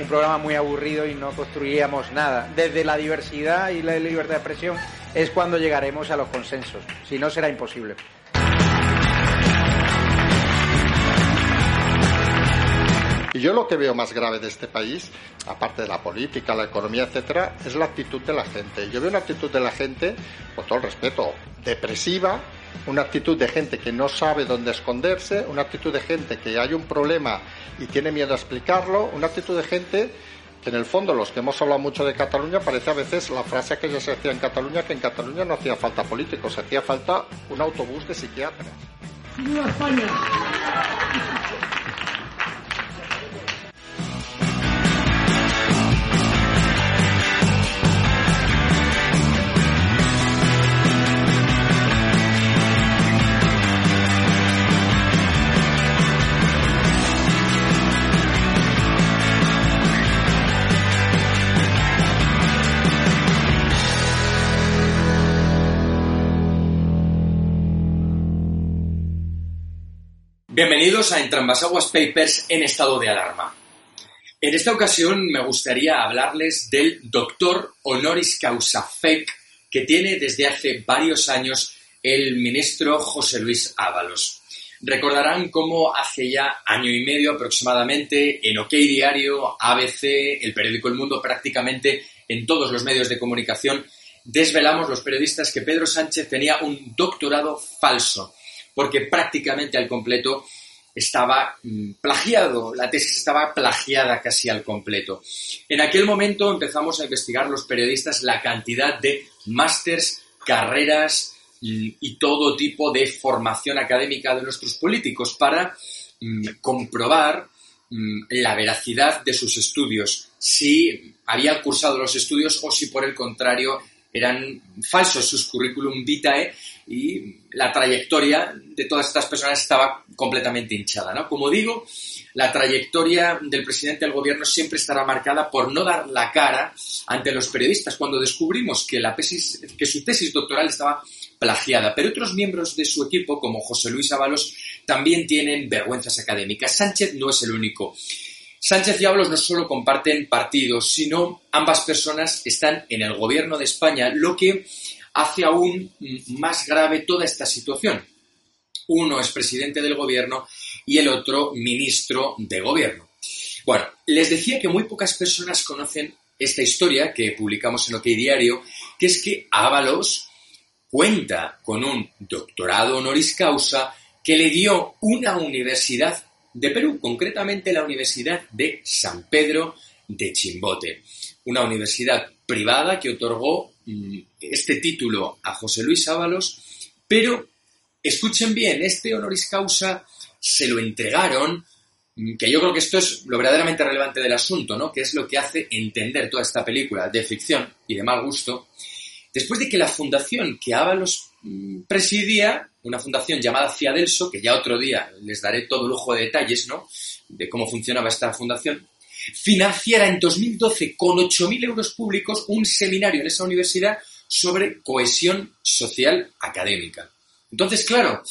un programa muy aburrido y no construiríamos nada. Desde la diversidad y la libertad de expresión es cuando llegaremos a los consensos. Si no, será imposible. Y yo lo que veo más grave de este país, aparte de la política, la economía, etcétera, es la actitud de la gente. Yo veo una actitud de la gente, con todo el respeto, depresiva, una actitud de gente que no sabe dónde esconderse, una actitud de gente que hay un problema y tiene miedo a explicarlo, una actitud de gente que en el fondo los que hemos hablado mucho de Cataluña parece a veces la frase que ya se hacía en Cataluña que en Cataluña no hacía falta políticos, hacía falta un autobús de psiquiatras. Bienvenidos a Entrambasaguas Papers en estado de alarma. En esta ocasión me gustaría hablarles del doctor honoris causa FEC que tiene desde hace varios años el ministro José Luis Ábalos. Recordarán cómo hace ya año y medio aproximadamente en OK Diario, ABC, el periódico El Mundo, prácticamente en todos los medios de comunicación, desvelamos los periodistas que Pedro Sánchez tenía un doctorado falso porque prácticamente al completo estaba mm, plagiado, la tesis estaba plagiada casi al completo. En aquel momento empezamos a investigar los periodistas la cantidad de másters, carreras mm, y todo tipo de formación académica de nuestros políticos para mm, comprobar la veracidad de sus estudios, si habían cursado los estudios o si por el contrario eran falsos sus currículum vitae y la trayectoria de todas estas personas estaba completamente hinchada. ¿no? Como digo, la trayectoria del presidente del gobierno siempre estará marcada por no dar la cara ante los periodistas cuando descubrimos que, la tesis, que su tesis doctoral estaba plagiada. Pero otros miembros de su equipo, como José Luis Ábalos, también tienen vergüenzas académicas. Sánchez no es el único. Sánchez y Ábalos no solo comparten partidos, sino ambas personas están en el gobierno de España, lo que hace aún más grave toda esta situación. Uno es presidente del gobierno y el otro ministro de gobierno. Bueno, les decía que muy pocas personas conocen esta historia que publicamos en OK Diario, que es que Ábalos cuenta con un doctorado honoris causa que le dio una universidad de Perú, concretamente la Universidad de San Pedro de Chimbote, una universidad privada que otorgó este título a José Luis Ábalos, pero escuchen bien, este honoris causa se lo entregaron, mm, que yo creo que esto es lo verdaderamente relevante del asunto, ¿no? que es lo que hace entender toda esta película de ficción y de mal gusto, después de que la fundación que Ábalos mm, presidía, una fundación llamada Fiadelso, que ya otro día les daré todo lujo de detalles, ¿no? De cómo funcionaba esta fundación, financiara en 2012 con 8.000 euros públicos un seminario en esa universidad sobre cohesión social académica. Entonces, claro,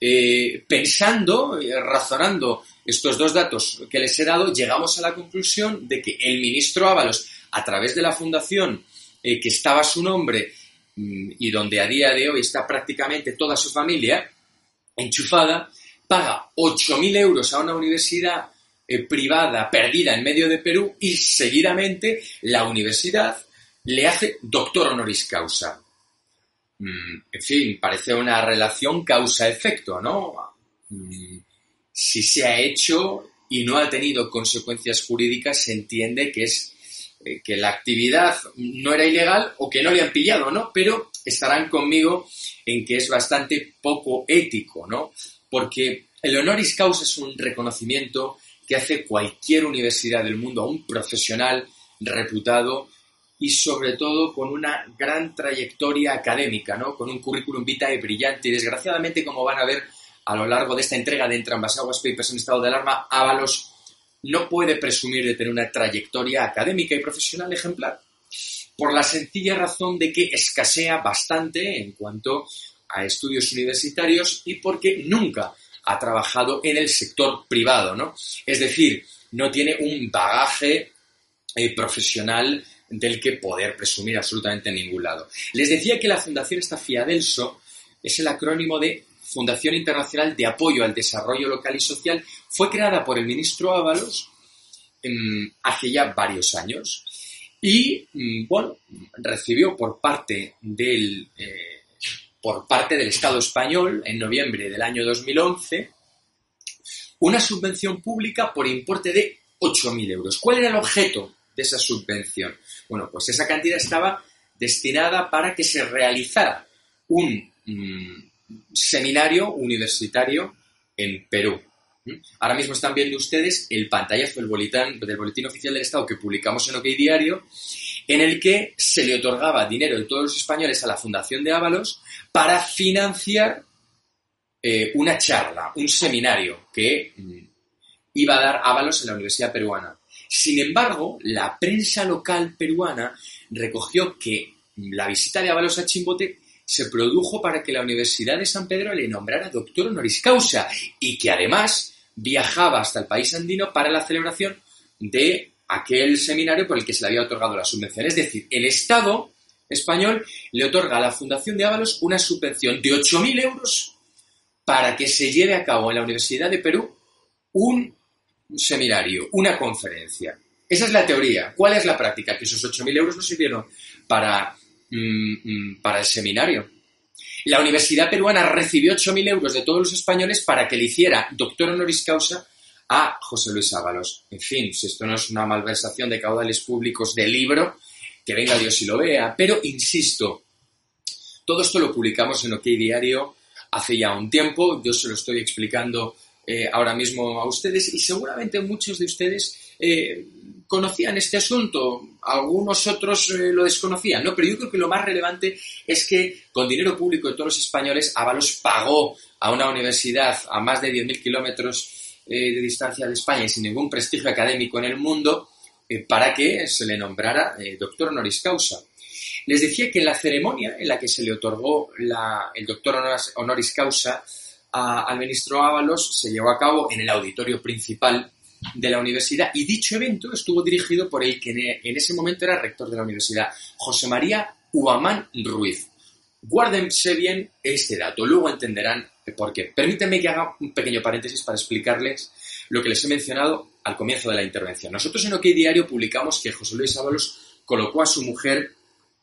eh, pensando, eh, razonando estos dos datos que les he dado, llegamos a la conclusión de que el ministro Ábalos, a través de la fundación eh, que estaba su nombre, mm, y donde a día de hoy está prácticamente toda su familia enchufada, paga 8.000 euros a una universidad eh, privada perdida en medio de Perú y seguidamente la universidad le hace doctor honoris causa. Mm, en fin, parece una relación causa-efecto, ¿no? Mm, si se ha hecho y no ha tenido consecuencias jurídicas, se entiende que es eh, que la actividad no era ilegal o que no le han pillado, ¿no? Pero estarán conmigo en que es bastante poco ético, ¿no? Porque el honoris causa es un reconocimiento que hace cualquier universidad del mundo a un profesional reputado y sobre todo con una gran trayectoria académica, ¿no? Con un currículum vitae brillante y desgraciadamente, como van a ver a lo largo de esta entrega de Entre ambas aguas papers en estado de alarma, Ábalos no puede presumir de tener una trayectoria académica y profesional ejemplar por la sencilla razón de que escasea bastante en cuanto a estudios universitarios y porque nunca ha trabajado en el sector privado, ¿no? Es decir, no tiene un bagaje eh, profesional del que poder presumir absolutamente en ningún lado. Les decía que la Fundación esta Fiadelso es el acrónimo de Fundación Internacional de Apoyo al Desarrollo Local y Social. Fue creada por el ministro Ábalos mm, hace ya varios años y, mm, bueno, recibió por parte del, eh, por parte del Estado español en noviembre del año 2011 una subvención pública por importe de 8.000 euros. ¿Cuál era el objeto de esa subvención? Bueno, pues esa cantidad estaba destinada para que se realizara un mm, seminario universitario en Perú. Ahora mismo están viendo ustedes el pantallazo del boletín, del boletín oficial del Estado que publicamos en OK Diario, en el que se le otorgaba dinero de todos los españoles a la Fundación de Ábalos para financiar eh, una charla, un seminario que mm, iba a dar Ábalos en la Universidad Peruana. Sin embargo, la prensa local peruana recogió que la visita de Ábalos a Chimbote se produjo para que la Universidad de San Pedro le nombrara doctor honoris causa y que además viajaba hasta el país andino para la celebración de aquel seminario por el que se le había otorgado la subvención. Es decir, el Estado español le otorga a la Fundación de Ábalos una subvención de 8.000 euros para que se lleve a cabo en la Universidad de Perú un seminario, una conferencia. Esa es la teoría. ¿Cuál es la práctica? Que esos 8.000 euros no sirvieron para, mm, mm, para el seminario. La Universidad Peruana recibió 8.000 euros de todos los españoles para que le hiciera doctor honoris causa a José Luis Ábalos. En fin, si esto no es una malversación de caudales públicos de libro, que venga Dios y lo vea. Pero, insisto, todo esto lo publicamos en OK Diario hace ya un tiempo. Yo se lo estoy explicando eh, ahora mismo a ustedes y seguramente muchos de ustedes eh, conocían este asunto, algunos otros eh, lo desconocían, ¿no? Pero yo creo que lo más relevante es que con dinero público de todos los españoles, Avalos pagó a una universidad a más de 10.000 kilómetros de distancia de España y sin ningún prestigio académico en el mundo para que se le nombrara doctor honoris causa. Les decía que la ceremonia en la que se le otorgó el doctor honoris causa al ministro Ábalos se llevó a cabo en el auditorio principal de la universidad y dicho evento estuvo dirigido por el que en ese momento era rector de la universidad, José María Uamán Ruiz. Guárdense bien este dato, luego entenderán por qué. Permítanme que haga un pequeño paréntesis para explicarles lo que les he mencionado al comienzo de la intervención. Nosotros en OK Diario publicamos que José Luis Ábalos colocó a su mujer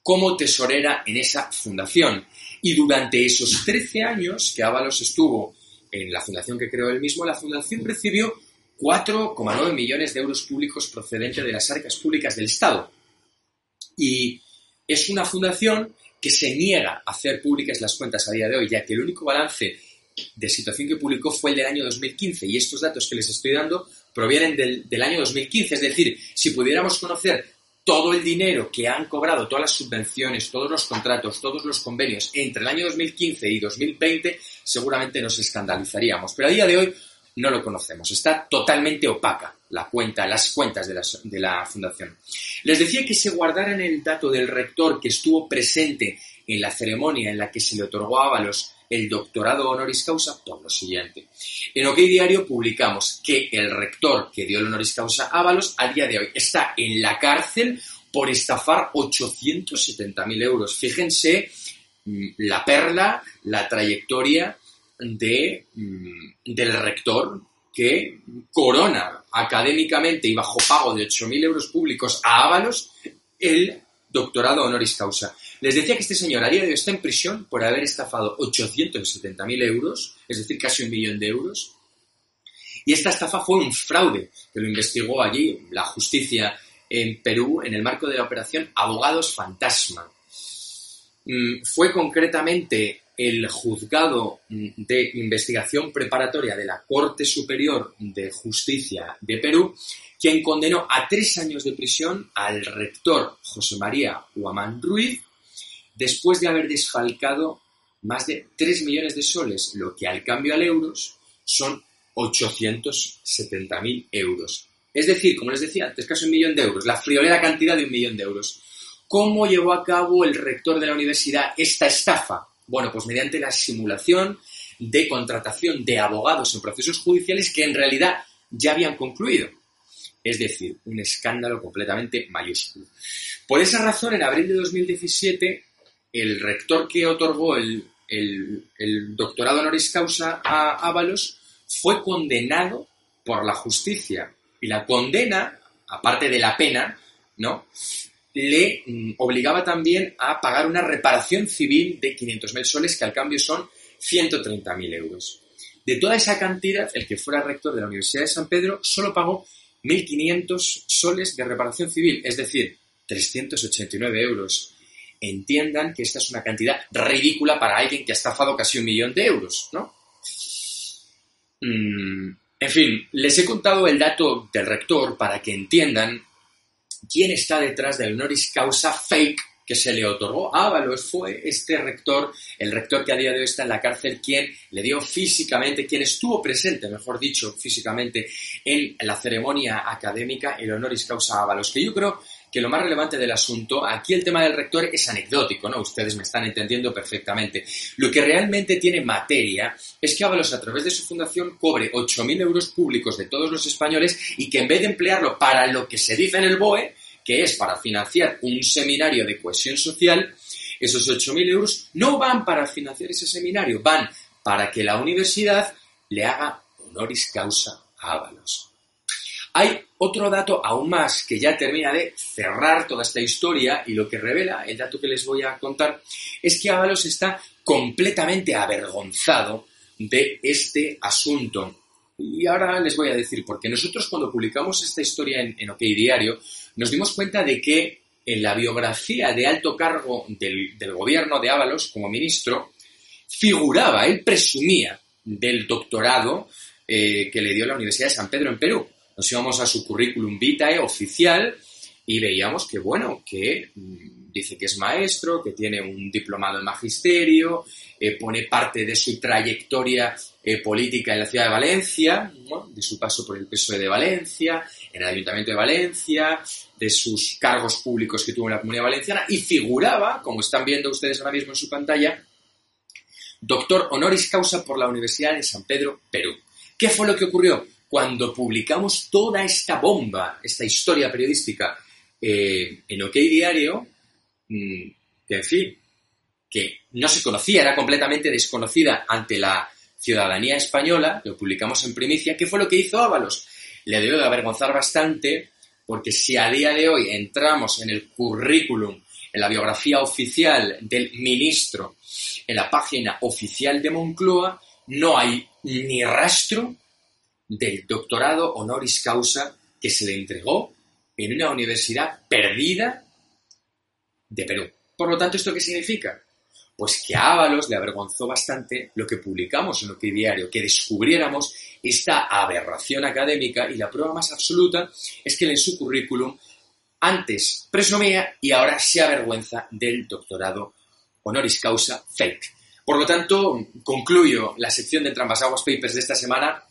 como tesorera en esa fundación. Y durante esos 13 años que Ábalos estuvo en la fundación que creó él mismo, la fundación recibió 4,9 millones de euros públicos procedentes de las arcas públicas del Estado. Y es una fundación que se niega a hacer públicas las cuentas a día de hoy, ya que el único balance de situación que publicó fue el del año 2015 y estos datos que les estoy dando provienen del, del año 2015. Es decir, si pudiéramos conocer todo el dinero que han cobrado, todas las subvenciones, todos los contratos, todos los convenios entre el año 2015 y 2020, seguramente nos escandalizaríamos. Pero a día de hoy no lo conocemos. Está totalmente opaca la cuenta, las cuentas de la, de la fundación. Les decía que se guardaran el dato del rector que estuvo presente en la ceremonia en la que se le otorgó a Ábalos el doctorado honoris causa por lo siguiente. En OK Diario publicamos que el rector que dio el honoris causa a Ábalos a día de hoy está en la cárcel por estafar 870.000 euros. Fíjense mm, la perla, la trayectoria de, mm, del rector que corona académicamente y bajo pago de 8.000 euros públicos a Ábalos el doctorado honoris causa. Les decía que este señor a día de hoy está en prisión por haber estafado 870.000 euros, es decir, casi un millón de euros. Y esta estafa fue un fraude que lo investigó allí la justicia en Perú en el marco de la operación Abogados Fantasma. Mm, fue concretamente el juzgado de investigación preparatoria de la Corte Superior de Justicia de Perú quien condenó a tres años de prisión al rector José María Huamán Ruiz después de haber desfalcado más de 3 millones de soles, lo que al cambio al euros son 870.000 euros. Es decir, como les decía antes, casi un millón de euros, la friolera cantidad de un millón de euros. ¿Cómo llevó a cabo el rector de la universidad esta estafa? Bueno, pues mediante la simulación de contratación de abogados en procesos judiciales que en realidad ya habían concluido. Es decir, un escándalo completamente mayúsculo. Por esa razón, en abril de 2017, el rector que otorgó el, doctorado honoris causa a Ábalos fue condenado por la justicia. Y la condena, aparte de la pena, ¿no? le mm, obligaba también a pagar una reparación civil de 500.000 soles, que al cambio son 130.000 euros. De toda esa cantidad, el que fuera rector de la Universidad de San Pedro solo pagó 1.500 soles de reparación civil, es decir, 389 euros. Entiendan que esta es una cantidad ridícula para alguien que ha estafado casi un millón de euros, ¿no? Mm, en fin, les he contado el dato del rector para que entiendan quién está detrás del honoris causa fake que se le otorgó a Ábalos fue este rector, el rector que a día de hoy está en la cárcel, quien le dio físicamente, quien estuvo presente, mejor dicho, físicamente en la ceremonia académica, el honoris causa a Ábalos, que yo creo que lo más relevante del asunto, aquí el tema del rector es anecdótico, ¿no? Ustedes me están entendiendo perfectamente. Lo que realmente tiene materia es que Ábalos, a través de su fundación, cobre 8.000 euros públicos de todos los españoles y que en vez de emplearlo para lo que se dice en el BOE, que es para financiar un seminario de cohesión social, esos 8.000 euros no van para financiar ese seminario, van para que la universidad le haga honoris causa a Ábalos. Hay otro dato aún más que ya termina de cerrar toda esta historia y lo que revela el dato que les voy a contar es que Ábalos está completamente avergonzado de este asunto. Y ahora les voy a decir, porque nosotros cuando publicamos esta historia en, OK Diario, nos dimos cuenta de que en la biografía de alto cargo del, gobierno de Ábalos como ministro, figuraba, él presumía del doctorado eh, que le dio la Universidad de San Pedro en Perú. Nos íbamos a su currículum vitae oficial y veíamos que, bueno, que mm, dice que es maestro, que tiene un diplomado en magisterio, eh, pone parte de su trayectoria eh, política en la ciudad de Valencia, de su paso por el PSOE de Valencia, en el Ayuntamiento de Valencia, de sus cargos públicos que tuvo en la Comunidad Valenciana y figuraba, como están viendo ustedes ahora mismo en su pantalla, doctor honoris causa por la Universidad de San Pedro, Perú. ¿Qué fue lo que ocurrió? Cuando publicamos toda esta bomba, esta historia periodística eh, en OK Diario, mm, que en fin, que no se conocía, era completamente desconocida ante la ciudadanía española, lo publicamos en primicia, ¿qué fue lo que hizo Ábalos? Le debió de avergonzar bastante porque si a día de hoy entramos en el currículum, en la biografía oficial del ministro, en la página oficial de Moncloa, no hay ni rastro del doctorado honoris causa que se le entregó en una universidad perdida de Perú. Por lo tanto, ¿esto qué significa? Pues que a Ábalos le avergonzó bastante lo que publicamos en que diario, que descubriéramos esta aberración académica y la prueba más absoluta es que en su currículum antes presumía y ahora se avergüenza del doctorado honoris causa fake. Por lo tanto, concluyo la sección de Aguas Papers de esta semana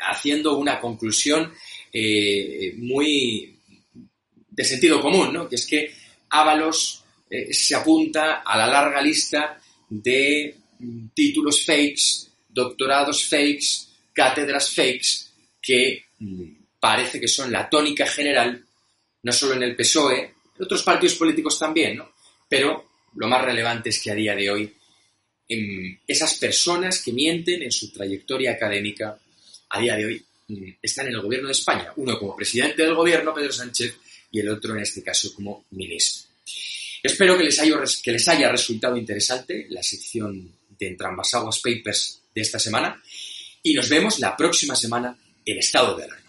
haciendo una conclusión eh, muy de sentido común, ¿no? que es que Ábalos eh, se apunta a la larga lista de mm, títulos fakes, doctorados fakes, cátedras fakes que mm, parece que son la tónica general, no solo en el PSOE, en otros partidos políticos también, ¿no? pero lo más relevante es que a día de hoy em, esas personas que mienten en su trayectoria académica a día de hoy están en el gobierno de España, uno como presidente del gobierno, Pedro Sánchez, y el otro en este caso como ministro. Espero que les haya, que les haya resultado interesante la sección de Entrambas Aguas Papers de esta semana y nos vemos la próxima semana en Estado de Alarma.